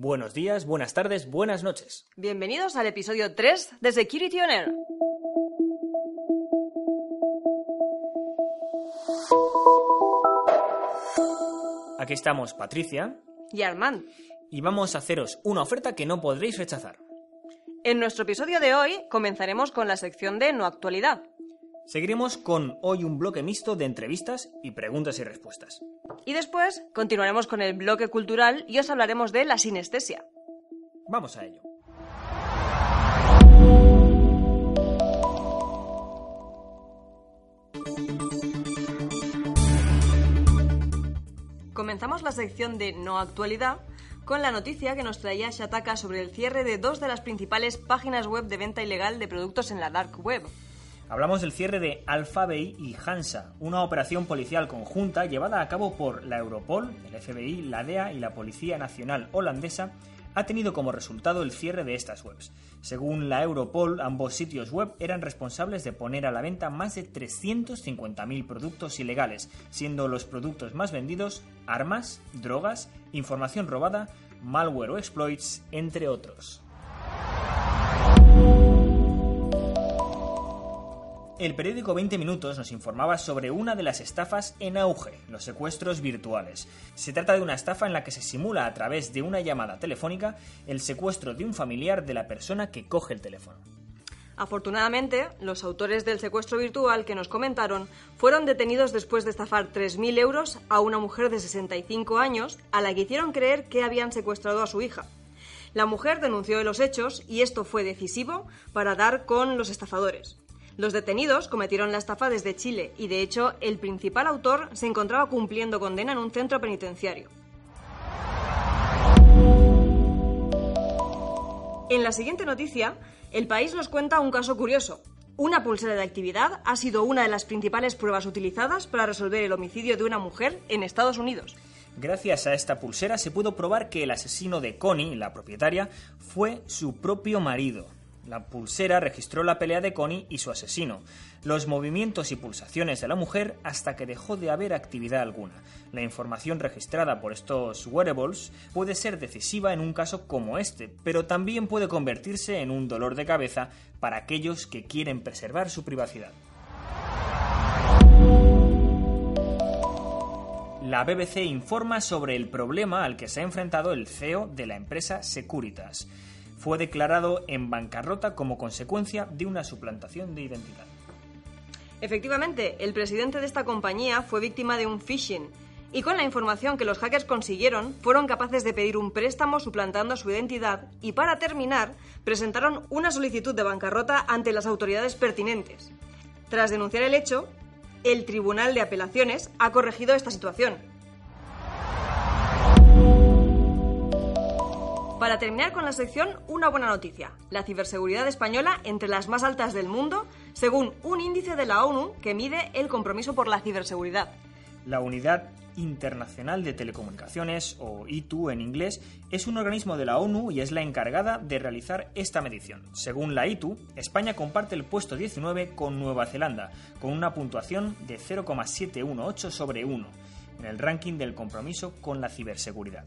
Buenos días, buenas tardes, buenas noches. Bienvenidos al episodio 3 de Security On Air. Aquí estamos Patricia Y Armand, y vamos a haceros una oferta que no podréis rechazar. en nuestro episodio de hoy comenzaremos con la sección de No Actualidad. Seguiremos con hoy un bloque mixto de entrevistas y preguntas y respuestas. Y después continuaremos con el bloque cultural y os hablaremos de la sinestesia. Vamos a ello. Comenzamos la sección de No Actualidad con la noticia que nos traía Shataka sobre el cierre de dos de las principales páginas web de venta ilegal de productos en la dark web. Hablamos del cierre de Alphabay y Hansa, una operación policial conjunta llevada a cabo por la Europol, el FBI, la DEA y la Policía Nacional Holandesa, ha tenido como resultado el cierre de estas webs. Según la Europol, ambos sitios web eran responsables de poner a la venta más de 350.000 productos ilegales, siendo los productos más vendidos armas, drogas, información robada, malware o exploits, entre otros. El periódico 20 Minutos nos informaba sobre una de las estafas en auge, los secuestros virtuales. Se trata de una estafa en la que se simula a través de una llamada telefónica el secuestro de un familiar de la persona que coge el teléfono. Afortunadamente, los autores del secuestro virtual que nos comentaron fueron detenidos después de estafar 3.000 euros a una mujer de 65 años a la que hicieron creer que habían secuestrado a su hija. La mujer denunció los hechos y esto fue decisivo para dar con los estafadores. Los detenidos cometieron la estafa desde Chile y, de hecho, el principal autor se encontraba cumpliendo condena en un centro penitenciario. En la siguiente noticia, el país nos cuenta un caso curioso. Una pulsera de actividad ha sido una de las principales pruebas utilizadas para resolver el homicidio de una mujer en Estados Unidos. Gracias a esta pulsera se pudo probar que el asesino de Connie, la propietaria, fue su propio marido. La pulsera registró la pelea de Connie y su asesino, los movimientos y pulsaciones de la mujer hasta que dejó de haber actividad alguna. La información registrada por estos wearables puede ser decisiva en un caso como este, pero también puede convertirse en un dolor de cabeza para aquellos que quieren preservar su privacidad. La BBC informa sobre el problema al que se ha enfrentado el CEO de la empresa Securitas fue declarado en bancarrota como consecuencia de una suplantación de identidad. Efectivamente, el presidente de esta compañía fue víctima de un phishing y con la información que los hackers consiguieron fueron capaces de pedir un préstamo suplantando su identidad y para terminar presentaron una solicitud de bancarrota ante las autoridades pertinentes. Tras denunciar el hecho, el Tribunal de Apelaciones ha corregido esta situación Para terminar con la sección, una buena noticia. La ciberseguridad española entre las más altas del mundo, según un índice de la ONU que mide el compromiso por la ciberseguridad. La Unidad Internacional de Telecomunicaciones, o ITU en inglés, es un organismo de la ONU y es la encargada de realizar esta medición. Según la ITU, España comparte el puesto 19 con Nueva Zelanda, con una puntuación de 0,718 sobre 1 en el ranking del compromiso con la ciberseguridad.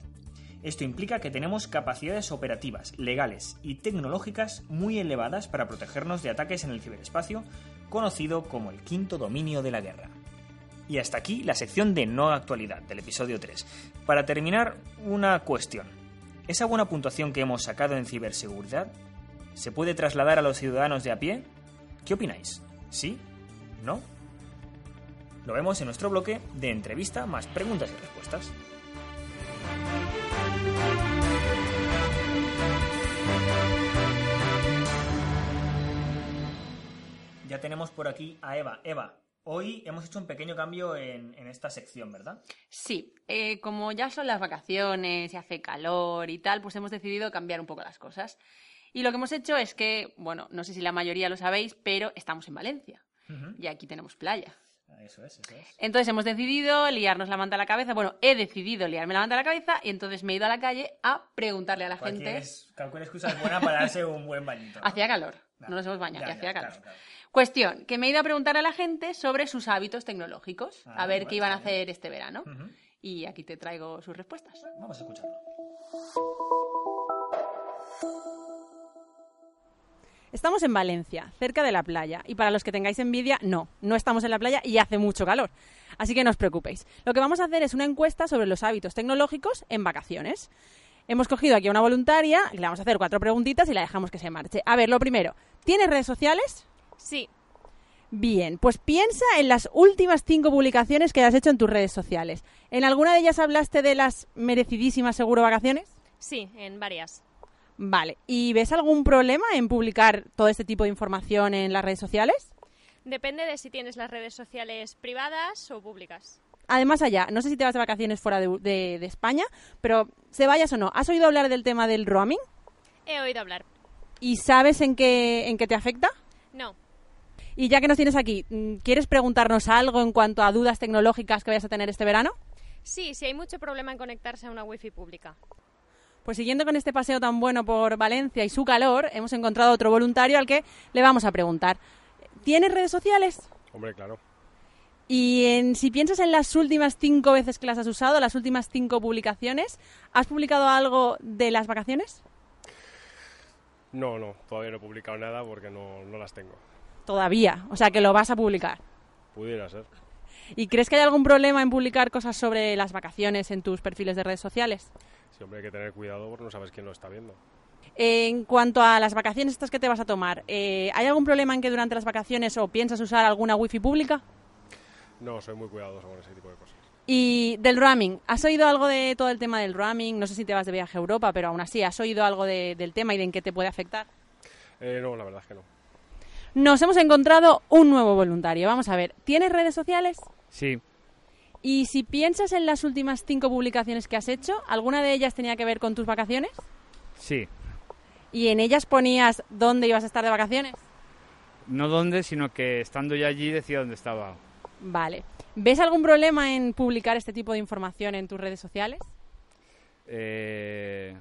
Esto implica que tenemos capacidades operativas, legales y tecnológicas muy elevadas para protegernos de ataques en el ciberespacio, conocido como el quinto dominio de la guerra. Y hasta aquí la sección de no actualidad del episodio 3. Para terminar, una cuestión. ¿Esa buena puntuación que hemos sacado en ciberseguridad se puede trasladar a los ciudadanos de a pie? ¿Qué opináis? ¿Sí? ¿No? Lo vemos en nuestro bloque de entrevista más preguntas y respuestas. Ya tenemos por aquí a Eva. Eva, hoy hemos hecho un pequeño cambio en, en esta sección, ¿verdad? Sí, eh, como ya son las vacaciones y hace calor y tal, pues hemos decidido cambiar un poco las cosas. Y lo que hemos hecho es que, bueno, no sé si la mayoría lo sabéis, pero estamos en Valencia. Ujú. Y aquí tenemos playa. Eso es, eso es. Entonces hemos decidido liarnos la manta a la cabeza. Bueno, he decidido liarme la manta a la cabeza y entonces me he ido a la calle a preguntarle a la Cualquier, gente. es- cualquier excusa es buena para darse un buen bañito. ¿no? Hacía calor, Ya, no nos hemos bañado, ya, y hacía ya, calor. claro, claro. Cuestión, que me he ido a preguntar a la gente sobre sus hábitos tecnológicos, Ah, a ver bueno, qué iban a hacer este verano. Y aquí te traigo sus respuestas. Vamos a escucharlo. Estamos en Valencia, cerca de la playa. Y para los que tengáis envidia, no, no estamos en la playa y hace mucho calor. Así que no os preocupéis. Lo que vamos a hacer es una encuesta sobre los hábitos tecnológicos en vacaciones. Hemos cogido aquí a una voluntaria, le vamos a hacer cuatro preguntitas y la dejamos que se marche. A ver, lo primero, ¿tienes redes sociales? Sí. Bien, pues piensa en las últimas cinco publicaciones que has hecho en tus redes sociales. ¿En alguna de ellas hablaste de las merecidísimas seguro vacaciones? Sí, en varias. Vale, ¿y ves algún problema en publicar todo este tipo de información en las redes sociales? Depende de si tienes las redes sociales privadas o públicas. Además, allá, no sé si te vas de vacaciones fuera de, de- de España, pero se vayas o no, ¿has oído hablar del tema del roaming? He oído hablar. ¿Y sabes en qué, en qué te afecta? No. Y ya que nos tienes aquí, mm, ¿quieres preguntarnos algo en cuanto a dudas tecnológicas que vayas a tener este verano? Sí, sí hay mucho problema en conectarse a una wifi pública. Pues siguiendo con este paseo tan bueno por Valencia y su calor, hemos encontrado otro voluntario al que le vamos a preguntar. ¿Tienes redes sociales? Hombre, claro. Y en, si piensas en las últimas cinco veces que las has usado, las últimas cinco publicaciones, ¿has publicado algo de las vacaciones? No, no, todavía no he publicado nada porque no, no las tengo. Todavía, o sea que lo vas a publicar. Pudiera ser. ¿Y crees que hay algún problema en publicar cosas sobre las vacaciones en tus perfiles de redes sociales? Sí, hombre, hay que tener cuidado porque no sabes quién lo está viendo. En cuanto a las vacaciones estas que te vas a tomar, eh, ¿hay algún problema en que durante las vacaciones o piensas usar alguna wifi pública? No, soy muy cuidadoso con ese tipo de cosas. Y del roaming, ¿has oído algo de todo el tema del roaming? No sé si te vas de viaje a Europa, pero aún así, ¿has oído algo de- del tema y de en qué te puede afectar? Eh, no, la verdad es que no. Nos hemos encontrado un nuevo voluntario. Vamos a ver, ¿tienes redes sociales? Sí, Y si piensas en las últimas cinco publicaciones que has hecho, ¿alguna de ellas tenía que ver con tus vacaciones? sí. ¿Y en ellas ponías dónde ibas a estar de vacaciones? No dónde, sino que estando ya allí decía dónde estaba. Vale. ¿Ves algún problema en publicar este tipo de información en tus redes sociales? Eh,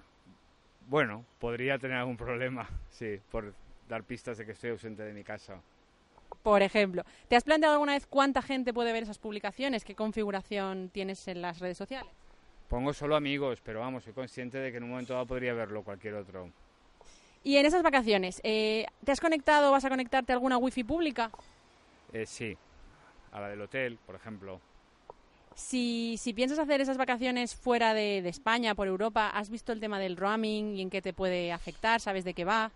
bueno, podría tener algún problema, sí, por dar pistas de que estoy ausente de mi casa. Por ejemplo, ¿te has planteado alguna vez cuánta gente puede ver esas publicaciones? ¿Qué configuración tienes en las redes sociales? Pongo solo amigos, pero vamos, soy consciente de que en un momento dado podría verlo cualquier otro. Y en esas vacaciones, eh, ¿te has conectado o vas a conectarte a alguna wifi pública? Eh, sí, a la del hotel, por ejemplo. Si, si piensas hacer esas vacaciones fuera de, de España, por Europa, ¿has visto el tema del roaming y en qué te puede afectar? ¿Sabes de qué va?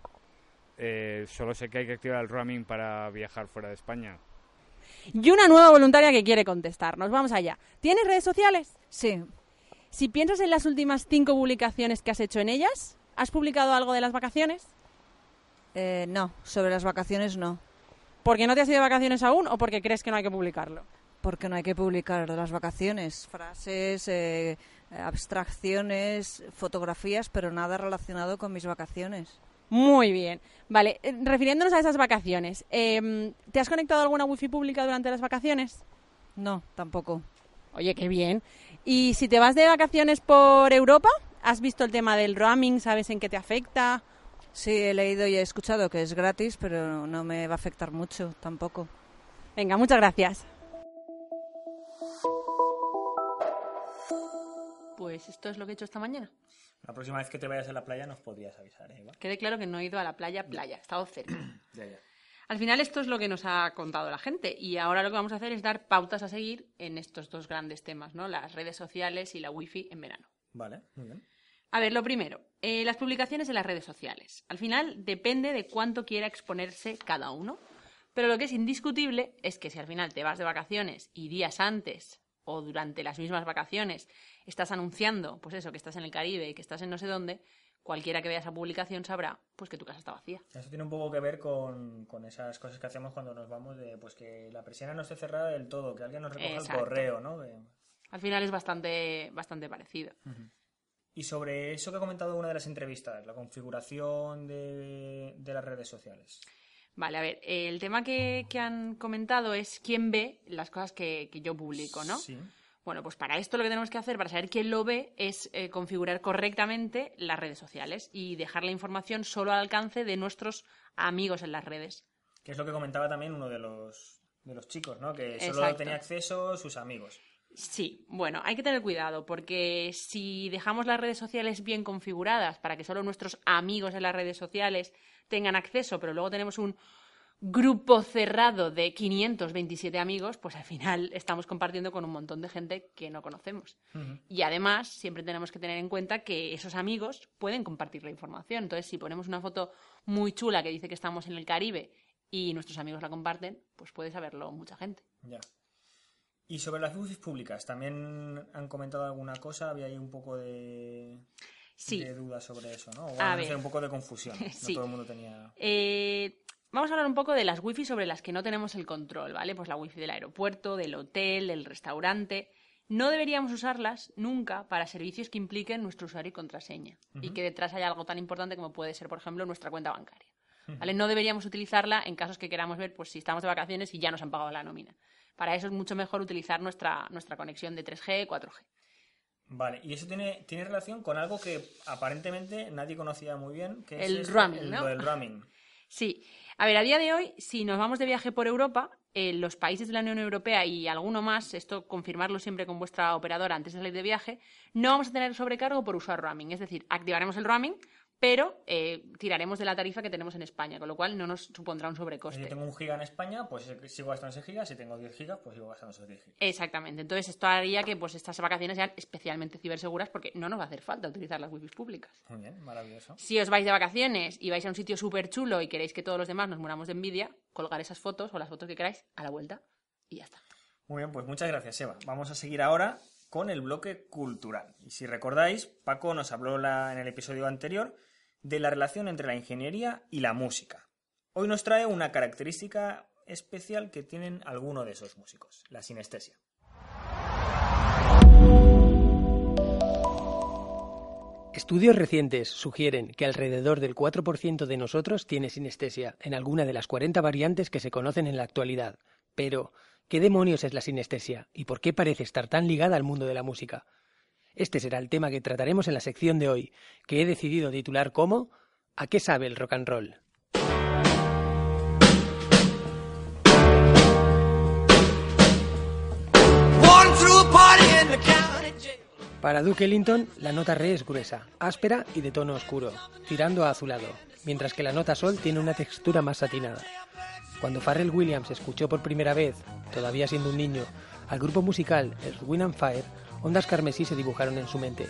Eh, solo sé que hay que activar el roaming para viajar fuera de España. Y una nueva voluntaria que quiere contestarnos. Vamos allá. ¿Tienes redes sociales? Sí, Si piensas en las últimas cinco publicaciones que has hecho en ellas, ¿has publicado algo de las vacaciones? eh, no, sobre las vacaciones no, ¿Porque no te has ido de vacaciones aún o porque crees que no hay que publicarlo? porque no hay que publicar las vacaciones, frases, eh, abstracciones, fotografías, pero nada relacionado con mis vacaciones. Muy bien. Vale, eh, refiriéndonos a esas vacaciones, em, ¿te has conectado a alguna wifi pública durante las vacaciones? No, tampoco. Oye, qué bien. ¿Y si te vas de vacaciones por Europa? ¿Has visto el tema del roaming? ¿Sabes en qué te afecta? Sí, he leído y he escuchado que es gratis, pero no me va a afectar mucho tampoco. Venga, muchas gracias. Pues esto es lo que he hecho esta mañana. La próxima vez que te vayas a la playa nos podrías avisar, ¿eh, Eva? Quede claro que no he ido a la playa, playa, he estado cerca. Ya, ya. Al final esto es lo que nos ha contado la gente y ahora lo que vamos a hacer es dar pautas a seguir en estos dos grandes temas, ¿no? Las redes sociales y la wifi en verano. Vale, muy bien. A ver, lo primero, eh, las publicaciones en las redes sociales. Al final depende de cuánto quiera exponerse cada uno, pero lo que es indiscutible es que si al final te vas de vacaciones y días antes o durante las mismas vacaciones estás anunciando, pues eso, que estás en el Caribe y que estás en no sé dónde, cualquiera que vea esa publicación sabrá pues que tu casa está vacía. Eso tiene un poco que ver con, con esas cosas que hacemos cuando nos vamos de pues que la persiana no esté cerrada del todo, que alguien nos recoja Exacto. el correo, ¿no? Al final es bastante, bastante parecido. Y sobre eso que ha comentado una de las entrevistas, la configuración de, de las redes sociales. Vale, a ver, el tema que, que han comentado es quién ve las cosas que, que yo publico, ¿no? Sí. Bueno, pues para esto lo que tenemos que hacer, para saber quién lo ve, es eh, configurar correctamente las redes sociales y dejar la información solo al alcance de nuestros amigos en las redes. Que es lo que comentaba también uno de los, de los chicos, ¿no? Que solo Exacto. tenía acceso sus amigos. Sí, bueno, hay que tener cuidado porque si dejamos las redes sociales bien configuradas para que solo nuestros amigos en las redes sociales tengan acceso, pero luego tenemos un grupo cerrado de 527 amigos, pues al final estamos compartiendo con un montón de gente que no conocemos. Y además, siempre tenemos que tener en cuenta que esos amigos pueden compartir la información. Entonces, si ponemos una foto muy chula que dice que estamos en el Caribe y nuestros amigos la comparten, pues puede saberlo mucha gente. Ya. Y sobre las wifi públicas, ¿también han comentado alguna cosa? Había ahí un poco de, Sí. de dudas sobre eso, ¿no? O A no sé, un poco de confusión. No Sí. todo el mundo tenía... Eh, vamos a hablar un poco de las wifi sobre las que no tenemos el control, ¿vale? Pues la wifi del aeropuerto, del hotel, del restaurante. No deberíamos usarlas nunca para servicios que impliquen nuestro usuario y contraseña y que detrás haya algo tan importante como puede ser, por ejemplo, nuestra cuenta bancaria. ¿Vale? No deberíamos utilizarla en casos que queramos ver pues, si estamos de vacaciones y ya nos han pagado la nómina. Para eso es mucho mejor utilizar nuestra, nuestra conexión de 3G, 4G. Vale, y eso tiene, tiene relación con algo que aparentemente nadie conocía muy bien, que es El roaming, el- ¿no? lo del roaming. Sí. A ver, a día de hoy, si nos vamos de viaje por Europa, eh, los países de la Unión Europea y alguno más, esto confirmarlo siempre con vuestra operadora antes de salir de viaje, no vamos a tener sobrecargo por usar roaming. Es decir, activaremos el roaming, pero eh, tiraremos de la tarifa que tenemos en España, con lo cual no nos supondrá un Si sobrecoste. yo tengo un giga en España, pues sigo gastando ese giga. Si tengo 10 gigas, pues sigo gastando esos 10 gigas. Exactamente. Entonces, esto haría que pues, estas vacaciones sean especialmente ciberseguras porque no nos va a hacer falta utilizar las wifi públicas. Muy bien, maravilloso. Si os vais de vacaciones y vais a un sitio súper chulo y queréis que todos los demás nos muramos de envidia, colgar esas fotos o las fotos que queráis a la vuelta y ya está. Muy bien, pues muchas gracias, Eva. Vamos a seguir ahora con el bloque cultural. Y si recordáis, Paco nos habló la- en el episodio anterior de la relación entre la ingeniería y la música. Hoy nos trae una característica especial que tienen algunos de esos músicos, la sinestesia. Estudios recientes sugieren que alrededor del 4% de nosotros tiene sinestesia en alguna de las 40 variantes que se conocen en la actualidad. Pero, ¿qué demonios es la sinestesia y por qué parece estar tan ligada al mundo de la música? Este será el tema que trataremos en la sección de hoy, que he decidido titular como ¿A qué sabe el rock and roll? Para Duke Ellington, la nota re es gruesa, áspera y de tono oscuro, tirando a azulado, mientras que la nota sol tiene una textura más satinada. Cuando Pharrell Williams escuchó por primera vez, todavía siendo un niño, al grupo musical Earth, Wind and Fire, ondas carmesí se dibujaron en su mente.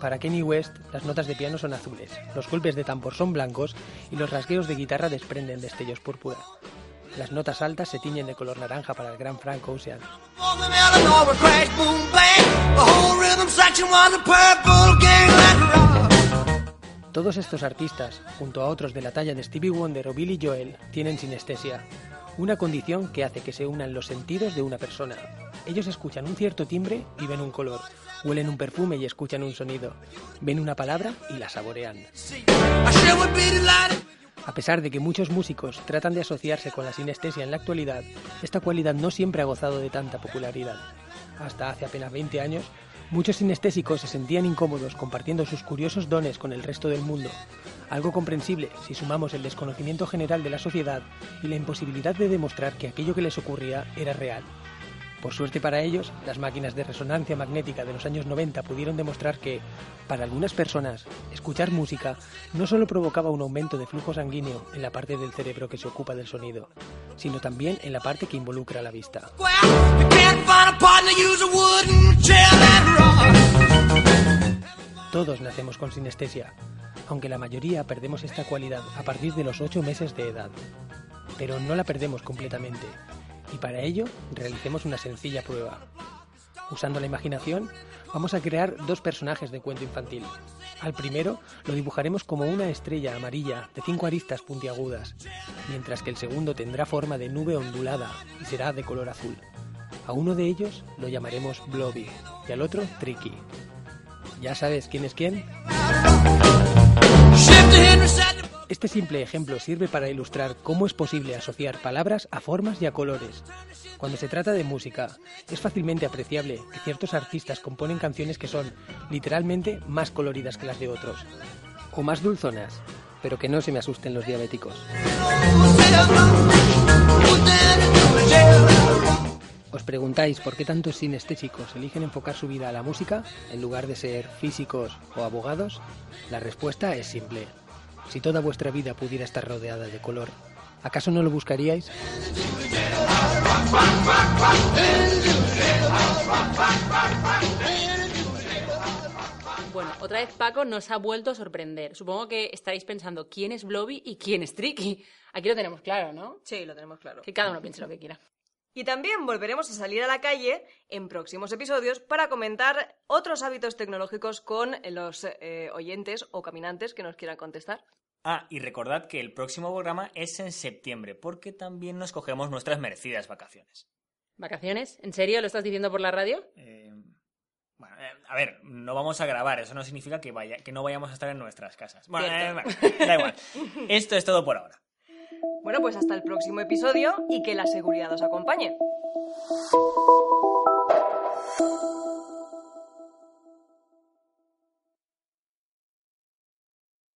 Para Kenny West, las notas de piano son azules, los golpes de tambor son blancos y los rasgueos de guitarra desprenden destellos púrpura. Las notas altas se tiñen de color naranja para el gran Frank Ocean. Todos estos artistas, junto a otros de la talla de Stevie Wonder o Billy Joel, tienen sinestesia, una condición que hace que se unan los sentidos de una persona. Ellos escuchan un cierto timbre y ven un color, huelen un perfume y escuchan un sonido, ven una palabra y la saborean. A pesar de que muchos músicos tratan de asociarse con la sinestesia en la actualidad, esta cualidad no siempre ha gozado de tanta popularidad. Hasta hace apenas 20 años, muchos sinestésicos se sentían incómodos compartiendo sus curiosos dones con el resto del mundo, algo comprensible si sumamos el desconocimiento general de la sociedad y la imposibilidad de demostrar que aquello que les ocurría era real. Por suerte para ellos, las máquinas de resonancia magnética de los años 90 pudieron demostrar que, para algunas personas, escuchar música no solo provocaba un aumento de flujo sanguíneo en la parte del cerebro que se ocupa del sonido, sino también en la parte que involucra la vista. Todos nacemos con sinestesia, aunque la mayoría perdemos esta cualidad a partir de los 8 meses de edad. Pero no la perdemos completamente, y para ello realicemos una sencilla prueba. Usando la imaginación, vamos a crear dos personajes de cuento infantil. Al primero lo dibujaremos como una estrella amarilla de cinco aristas puntiagudas, mientras que el segundo tendrá forma de nube ondulada y será de color azul. A uno de ellos lo llamaremos Blobby y al otro Tricky. ¿Ya sabes quién es quién? Este simple ejemplo sirve para ilustrar cómo es posible asociar palabras a formas y a colores. Cuando se trata de música, es fácilmente apreciable que ciertos artistas componen canciones que son literalmente más coloridas que las de otros, o más dulzonas, pero que no se me asusten los diabéticos. Os preguntáis por qué tantos sinestésicos eligen enfocar su vida a la música en lugar de ser físicos o abogados, la respuesta es simple. Si toda vuestra vida pudiera estar rodeada de color, ¿acaso no lo buscaríais? Bueno, otra vez Paco nos ha vuelto a sorprender. Supongo que estaréis pensando quién es Blobby y quién es Tricky. Aquí lo tenemos claro, ¿no? Sí, lo tenemos claro. Que cada uno piense lo que quiera. Y también volveremos a salir a la calle en próximos episodios para comentar otros hábitos tecnológicos con los eh, oyentes o caminantes que nos quieran contestar. Ah, y recordad que el próximo programa es en septiembre, porque también nos cogemos nuestras merecidas vacaciones. ¿Vacaciones? ¿En serio lo estás diciendo por la radio? Eh, bueno, eh, a ver, no vamos a grabar, eso no significa que, vaya, que no vayamos a estar en nuestras casas. Bueno, eh, bueno, da igual. Esto es todo por ahora. Bueno, pues hasta el próximo episodio y que la seguridad os acompañe.